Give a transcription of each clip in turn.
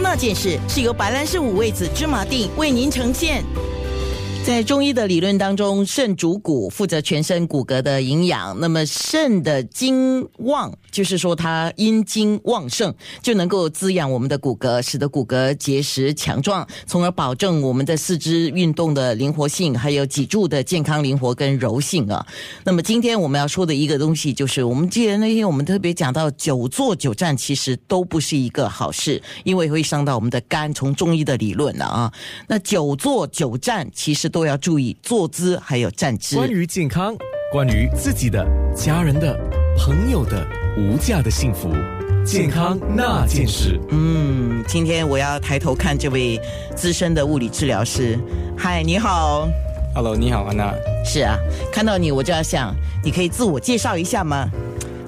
那件事是由白兰氏五味子芝麻锭为您呈现。在中医的理论当中，肾主骨，负责全身骨骼的营养。那么肾的精旺，就是说它阴精旺盛，就能够滋养我们的骨骼，使得骨骼结实强壮，从而保证我们的四肢运动的灵活性，还有脊柱的健康灵活跟柔性啊。那么今天我们要说的一个东西，就是我们记得那天我们特别讲到，久坐久站其实都不是一个好事，因为会伤到我们的肝。从中医的理论了啊，那久坐久站其实。都要注意坐姿，还有站姿。关于健康，关于自己的、家人的、朋友的无价的幸福，健康那件事。嗯，今天我要抬头看这位资深的物理治疗师。嗨，你好。Hello，你好，安娜。是啊，看到你我就要想，你可以自我介绍一下吗？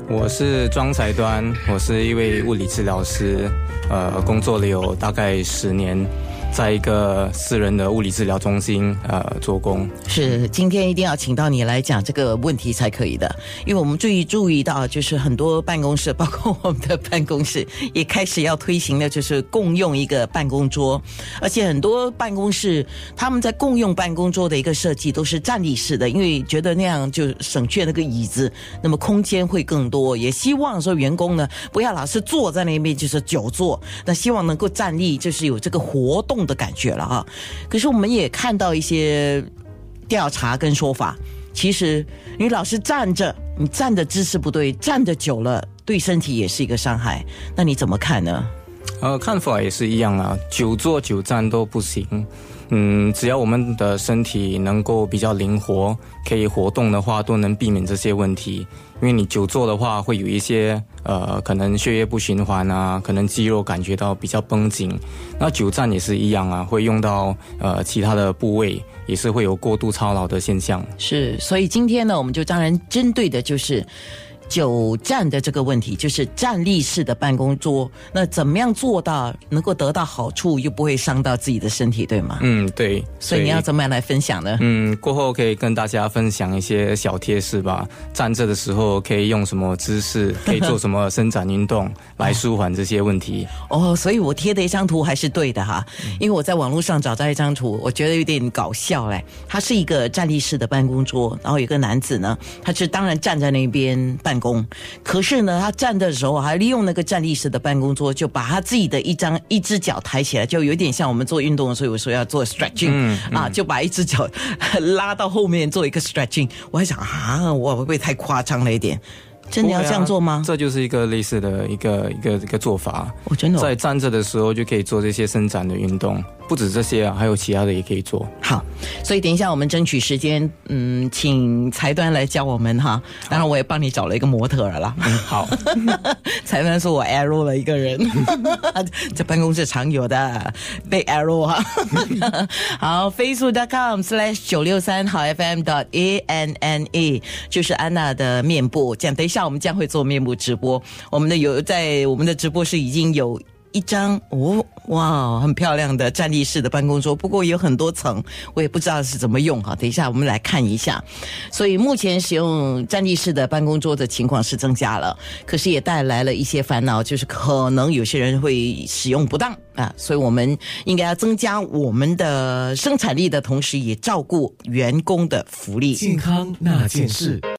我是庄才端，我是一位物理治疗师，呃，工作了有大概十年。在一个私人的物理治疗中心，呃，做工。是今天一定要请到你来讲这个问题才可以的，因为我们注意注意到，就是很多办公室，包括我们的办公室，也开始要推行的，就是共用一个办公桌，而且很多办公室他们在共用办公桌的一个设计都是站立式的，因为觉得那样就省去那个椅子，那么空间会更多，也希望说员工呢不要老是坐在那边，就是久坐，那希望能够站立，就是有这个活动。的感觉了啊！可是我们也看到一些调查跟说法，其实你老是站着，你站的姿势不对，站的久了对身体也是一个伤害。那你怎么看呢？呃，看法也是一样啊，久坐久站都不行。嗯，只要我们的身体能够比较灵活，可以活动的话，都能避免这些问题。因为你久坐的话，会有一些呃，可能血液不循环啊，可能肌肉感觉到比较绷紧。那久站也是一样啊，会用到呃其他的部位，也是会有过度操劳的现象。是，所以今天呢，我们就当然针对的就是。久站的这个问题，就是站立式的办公桌，那怎么样做到能够得到好处，又不会伤到自己的身体，对吗？嗯，对。所以你要怎么样来分享呢？嗯，过后可以跟大家分享一些小贴士吧。站着的时候可以用什么姿势，可以做什么伸展运动来舒缓这些问题。哦，所以我贴的一张图还是对的哈，因为我在网络上找到一张图，我觉得有点搞笑嘞。它是一个站立式的办公桌，然后有个男子呢，他是当然站在那边办。工，可是呢，他站的时候还利用那个站立式的办公桌，就把他自己的一张一只脚抬起来，就有点像我们做运动的时候，有时候要做 stretching 啊，就把一只脚 拉到后面做一个 stretching。我还想啊，我会不会太夸张了一点？真的要这样做吗？这就是一个类似的一个一个一个做法。我真的在站着的时候就可以做这些伸展的运动。不止这些啊，还有其他的也可以做。好，所以等一下我们争取时间，嗯，请财端来教我们哈。当然，我也帮你找了一个模特了啦。好，财端说我 arrow 了一个人，在办公室常有的被 arrow 哈。好，facebook.com/slash 九六三好 FM.dot a n n e 就是安娜的面部。讲等一下我们将会做面部直播。我们的有在我们的直播室已经有。一张哦，哇，很漂亮的站立式的办公桌，不过有很多层，我也不知道是怎么用哈。等一下我们来看一下。所以目前使用站立式的办公桌的情况是增加了，可是也带来了一些烦恼，就是可能有些人会使用不当啊。所以我们应该要增加我们的生产力的同时，也照顾员工的福利。健康那件事。